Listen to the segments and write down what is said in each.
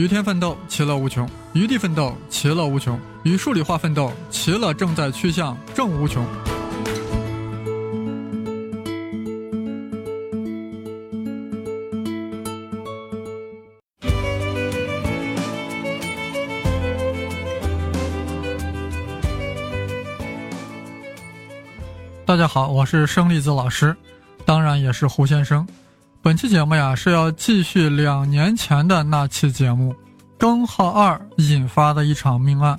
与天奋斗，其乐无穷；与地奋斗，其乐无穷；与数理化奋斗，其乐正在趋向正无穷。大家好，我是生粒子老师，当然也是胡先生。本期节目呀是要继续两年前的那期节目，根号二引发的一场命案。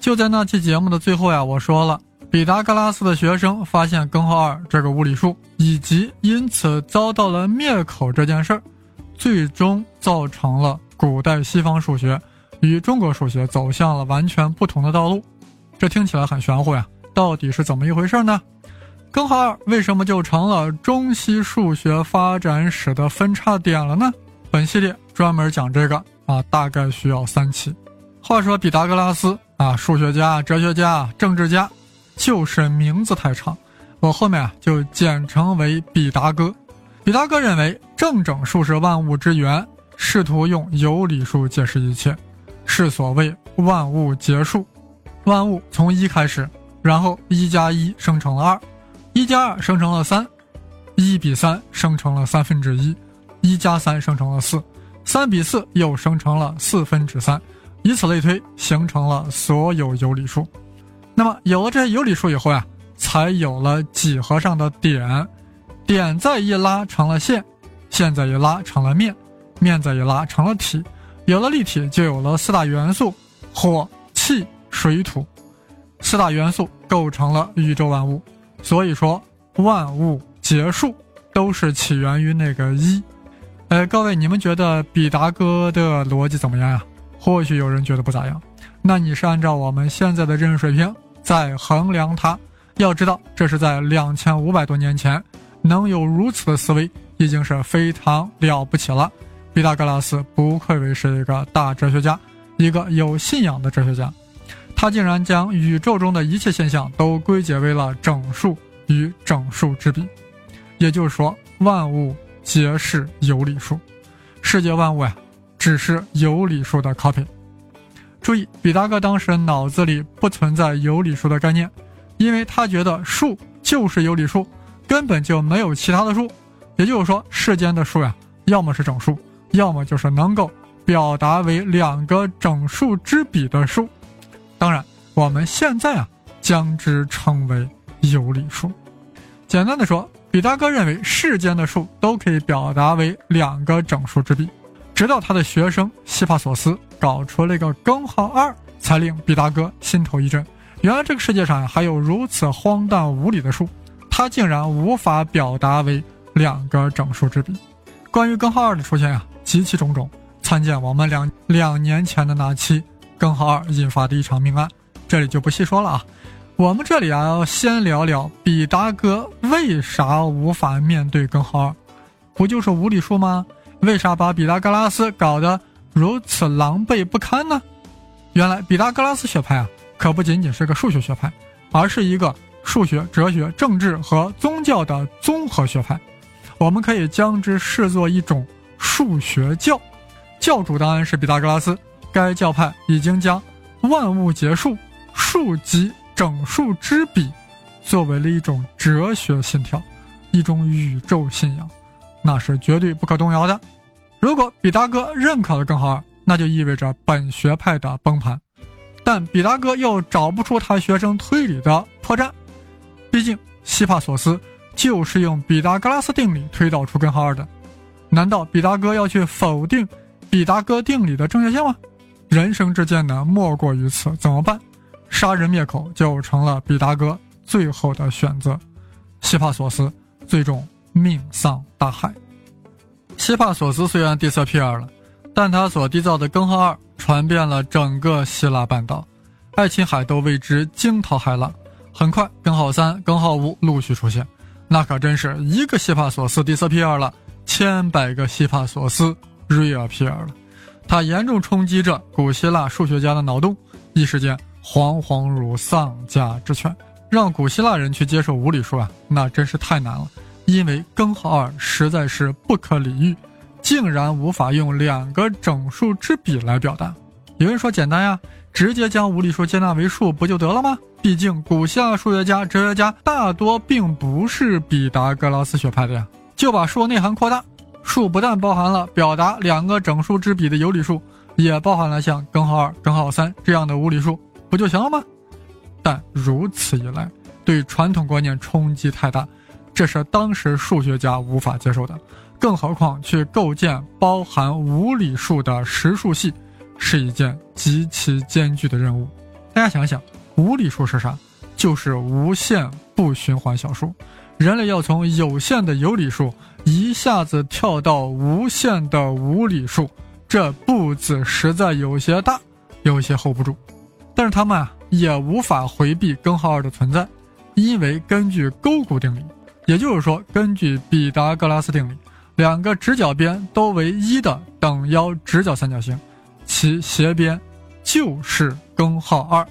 就在那期节目的最后呀，我说了，毕达哥拉斯的学生发现根号二这个物理数，以及因此遭到了灭口这件事儿，最终造成了古代西方数学与中国数学走向了完全不同的道路。这听起来很玄乎呀，到底是怎么一回事呢？根号二为什么就成了中西数学发展史的分叉点了呢？本系列专门讲这个啊，大概需要三期。话说毕达哥拉斯啊，数学家、哲学家、政治家，就是名字太长，我后面啊就简称为毕达哥。毕达哥认为正整数是万物之源，试图用有理数解释一切，是所谓万物结束。万物从一开始，然后一加一生成了二。一加二生成了三，一比三生成了三分之一，一加三生成了四，三比四又生成了四分之三，以此类推，形成了所有有理数。那么有了这些有理数以后呀，才有了几何上的点，点再一拉成了线，线再一拉成了面，面再一拉成了体，有了立体就有了四大元素：火、气、水、土。四大元素构成了宇宙万物。所以说，万物结束都是起源于那个一。呃，各位，你们觉得毕达哥的逻辑怎么样呀？或许有人觉得不咋样。那你是按照我们现在的认识水平在衡量它。要知道，这是在两千五百多年前能有如此的思维，已经是非常了不起了。毕达哥拉斯不愧为是一个大哲学家，一个有信仰的哲学家。他竟然将宇宙中的一切现象都归结为了整数与整数之比，也就是说，万物皆是有理数，世界万物呀，只是有理数的 copy。注意，比达哥当时脑子里不存在有理数的概念，因为他觉得数就是有理数，根本就没有其他的数。也就是说，世间的数呀，要么是整数，要么就是能够表达为两个整数之比的数。当然，我们现在啊，将之称为有理数。简单的说，毕达哥认为世间的数都可以表达为两个整数之比。直到他的学生希帕索斯搞出了一个根号二，才令毕达哥心头一震。原来这个世界上还有如此荒诞无理的数，它竟然无法表达为两个整数之比。关于根号二的出现呀，极其种种，参见我们两两年前的那期。根号二引发的一场命案，这里就不细说了啊。我们这里啊，要先聊聊毕达哥为啥无法面对根号二，不就是无理数吗？为啥把毕达哥拉斯搞得如此狼狈不堪呢？原来毕达哥拉斯学派啊，可不仅仅是个数学学派，而是一个数学、哲学、政治和宗教的综合学派。我们可以将之视作一种数学教，教主当然是毕达哥拉斯。该教派已经将万物结束、数及整数之比作为了一种哲学信条，一种宇宙信仰，那是绝对不可动摇的。如果毕达哥认可了根号二，那就意味着本学派的崩盘。但毕达哥又找不出他学生推理的破绽，毕竟希帕索斯就是用毕达哥拉斯定理推导出根号二的，难道毕达哥要去否定毕达哥定理的正确性吗？人生之艰难莫过于此，怎么办？杀人灭口就成了毕达哥最后的选择。希帕索斯最终命丧大海。希帕索斯虽然 disappear 了，但他所缔造的根号二传遍了整个希腊半岛，爱琴海都为之惊涛骇浪。很快，根号三、根号五陆续出现，那可真是一个希帕索斯 disappear 了，千百个希帕索斯 reappear 了。它严重冲击着古希腊数学家的脑洞，一时间惶惶如丧家之犬。让古希腊人去接受无理数啊，那真是太难了，因为根号二实在是不可理喻，竟然无法用两个整数之比来表达。有人说简单呀，直接将无理数接纳为数不就得了吗？毕竟古希腊数学家、哲学家大多并不是毕达哥拉斯学派的呀，就把数内涵扩大，数不但包含了表达两个整数之比的有理数，也包含了像根号二、根号三这样的无理数，不就行了吗？但如此一来，对传统观念冲击太大，这是当时数学家无法接受的。更何况去构建包含无理数的实数系。是一件极其艰巨的任务。大家想想，无理数是啥？就是无限不循环小数。人类要从有限的有理数一下子跳到无限的无理数，这步子实在有些大，有些 hold 不住。但是他们啊，也无法回避根号二的存在，因为根据勾股定理，也就是说，根据毕达哥拉斯定理，两个直角边都为一的等腰直角三角形。其斜边就是根号二，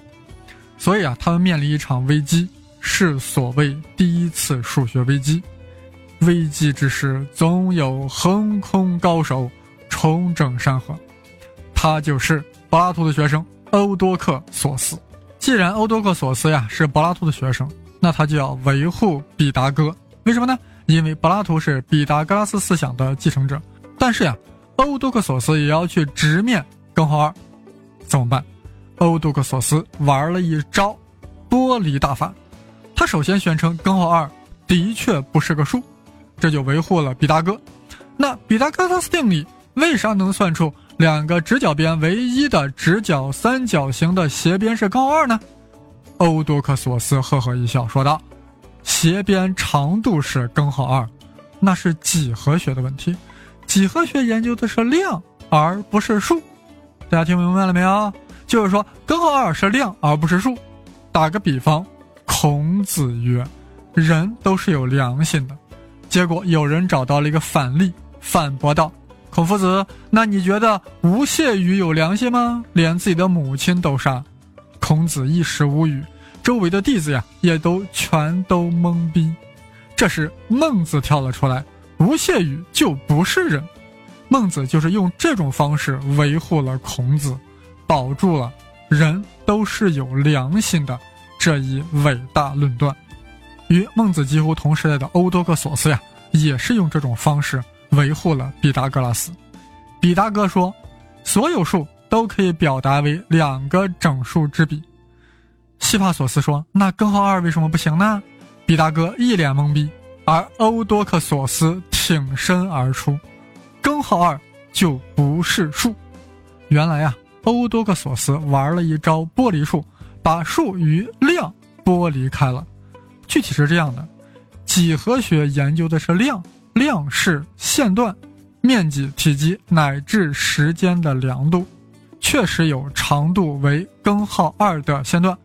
所以啊，他们面临一场危机，是所谓第一次数学危机。危机之时，总有横空高手重整山河，他就是柏拉图的学生欧多克索斯。既然欧多克索斯呀是柏拉图的学生，那他就要维护毕达哥。为什么呢？因为柏拉图是毕达哥拉斯思想的继承者。但是呀，欧多克索斯也要去直面。根号二怎么办？欧多克索斯玩了一招剥离大法。他首先宣称根号二的确不是个数，这就维护了毕达哥。那毕达哥拉斯定理为啥能算出两个直角边唯一的直角三角形的斜边是根二呢？欧多克索斯呵呵一笑说道：“斜边长度是根号二，那是几何学的问题。几何学研究的是量，而不是数。”大家听明白了没有？就是说，根号二是量而不是数。打个比方，孔子曰：“人都是有良心的。”结果有人找到了一个反例，反驳道：“孔夫子，那你觉得吴谢宇有良心吗？连自己的母亲都杀。”孔子一时无语，周围的弟子呀也都全都懵逼。这时孟子跳了出来：“吴谢宇就不是人。”孟子就是用这种方式维护了孔子，保住了人都是有良心的这一伟大论断。与孟子几乎同时代的欧多克索斯呀，也是用这种方式维护了毕达哥拉斯。毕达哥说，所有数都可以表达为两个整数之比。西帕索斯说，那根号二为什么不行呢？毕达哥一脸懵逼，而欧多克索斯挺身而出。根号二就不是数，原来呀，欧多克索斯玩了一招剥离术，把数与量剥离开了。具体是这样的：几何学研究的是量，量是线段、面积、体积乃至时间的量度，确实有长度为根号二的线段，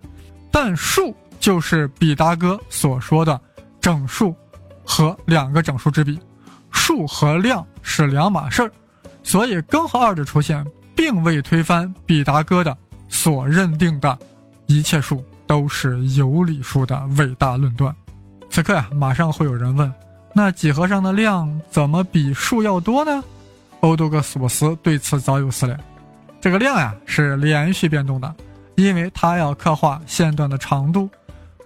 但数就是毕达哥所说的整数和两个整数之比。数和量是两码事儿，所以根号二的出现并未推翻毕达哥的所认定的一切数都是有理数的伟大论断。此刻呀，马上会有人问：那几何上的量怎么比数要多呢？欧多克索斯对此早有思量。这个量呀是连续变动的，因为它要刻画线段的长度；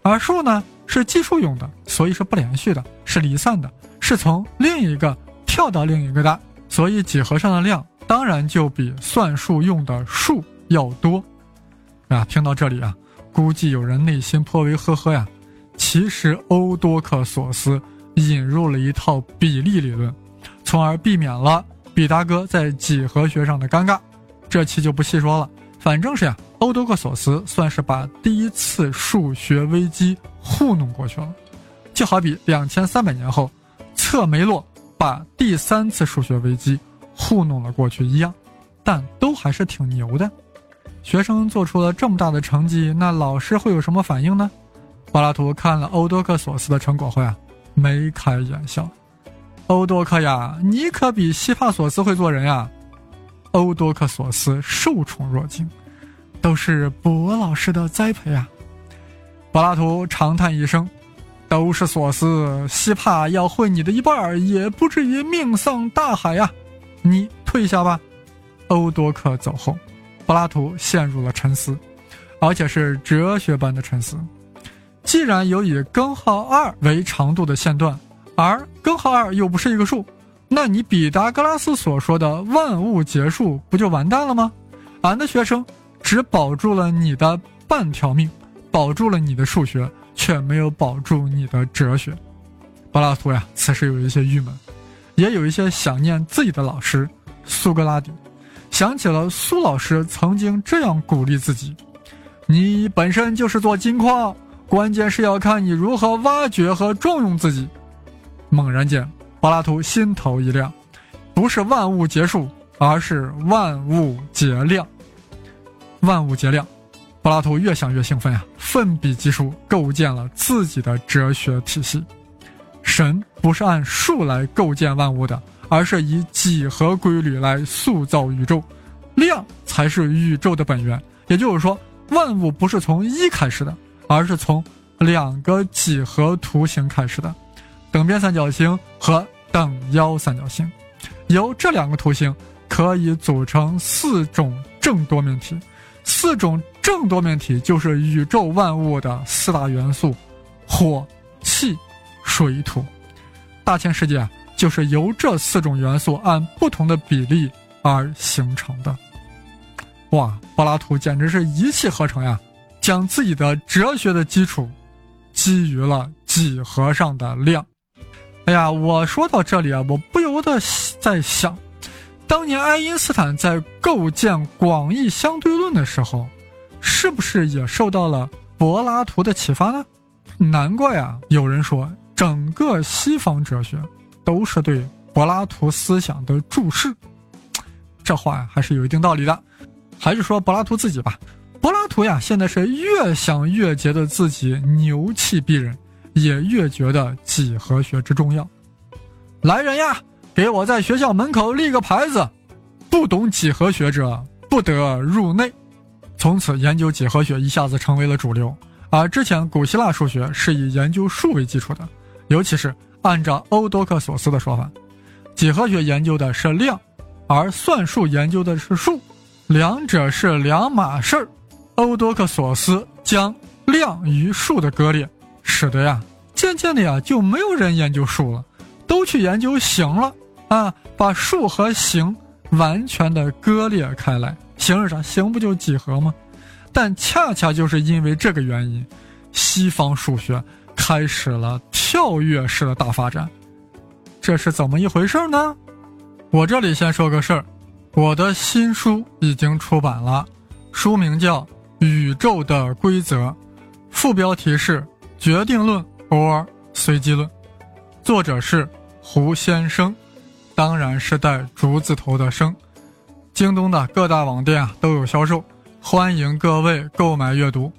而数呢是计数用的，所以是不连续的，是离散的。是从另一个跳到另一个的，所以几何上的量当然就比算术用的数要多，啊，听到这里啊，估计有人内心颇为呵呵呀。其实欧多克索斯引入了一套比例理论，从而避免了毕达哥在几何学上的尴尬。这期就不细说了，反正是呀，欧多克索斯算是把第一次数学危机糊弄过去了，就好比两千三百年后。测梅洛把第三次数学危机糊弄了过去一样，但都还是挺牛的。学生做出了这么大的成绩，那老师会有什么反应呢？柏拉图看了欧多克索斯的成果后啊，眉开眼笑。欧多克呀，你可比希帕索斯会做人呀！欧多克索斯受宠若惊，都是博老师的栽培啊。柏拉图长叹一声。都是索斯，希帕要会你的一半，也不至于命丧大海呀。你退下吧。欧多克走后，柏拉图陷入了沉思，而且是哲学般的沉思。既然有以根号二为长度的线段，而根号二又不是一个数，那你毕达哥拉斯所说的万物结束不就完蛋了吗？俺的学生只保住了你的半条命，保住了你的数学，却没有保住你的哲学。柏拉图呀，此时有一些郁闷，也有一些想念自己的老师苏格拉底，想起了苏老师曾经这样鼓励自己：“你本身就是座金矿。”关键是要看你如何挖掘和重用自己。猛然间，柏拉图心头一亮，不是万物结束，而是万物皆量。万物皆量，柏拉图越想越兴奋啊，奋笔疾书，构建了自己的哲学体系。神不是按数来构建万物的，而是以几何规律来塑造宇宙，量才是宇宙的本源。也就是说，万物不是从一开始的。而是从两个几何图形开始的，等边三角形和等腰三角形，由这两个图形可以组成四种正多面体，四种正多面体就是宇宙万物的四大元素：火、气、水、土。大千世界，就是由这四种元素按不同的比例而形成的。哇，柏拉图简直是一气呵成呀！将自己的哲学的基础基于了几何上的量。哎呀，我说到这里啊，我不由得在想，当年爱因斯坦在构建广义相对论的时候，是不是也受到了柏拉图的启发呢？难怪啊，有人说整个西方哲学都是对柏拉图思想的注释。这话呀，还是有一定道理的。还是说柏拉图自己吧。柏拉图呀，现在是越想越觉得自己牛气逼人，也越觉得几何学之重要。来人呀，给我在学校门口立个牌子：不懂几何学者不得入内。从此，研究几何学一下子成为了主流。而之前古希腊数学是以研究数为基础的，尤其是按照欧多克索斯的说法，几何学研究的是量，而算术研究的是数，两者是两码事儿。欧多克索斯将量与数的割裂，使得呀，渐渐的呀，就没有人研究数了，都去研究形了啊，把数和形完全的割裂开来。形是啥？形不就几何吗？但恰恰就是因为这个原因，西方数学开始了跳跃式的大发展。这是怎么一回事呢？我这里先说个事儿，我的新书已经出版了，书名叫。宇宙的规则，副标题是决定论 or 随机论，作者是胡先生，当然是带竹字头的生。京东的各大网店啊都有销售，欢迎各位购买阅读。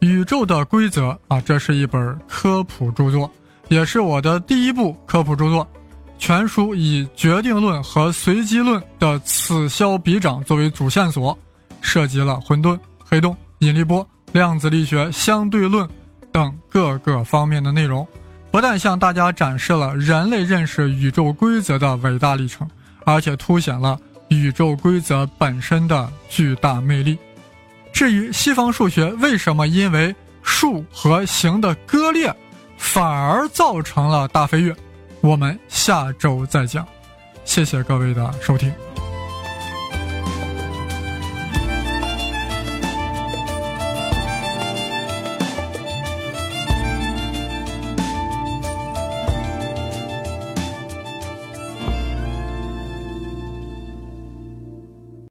宇宙的规则啊，这是一本科普著作，也是我的第一部科普著作。全书以决定论和随机论的此消彼长作为主线索，涉及了混沌。黑洞、引力波、量子力学、相对论等各个方面的内容，不但向大家展示了人类认识宇宙规则的伟大历程，而且凸显了宇宙规则本身的巨大魅力。至于西方数学为什么因为数和形的割裂，反而造成了大飞跃，我们下周再讲。谢谢各位的收听。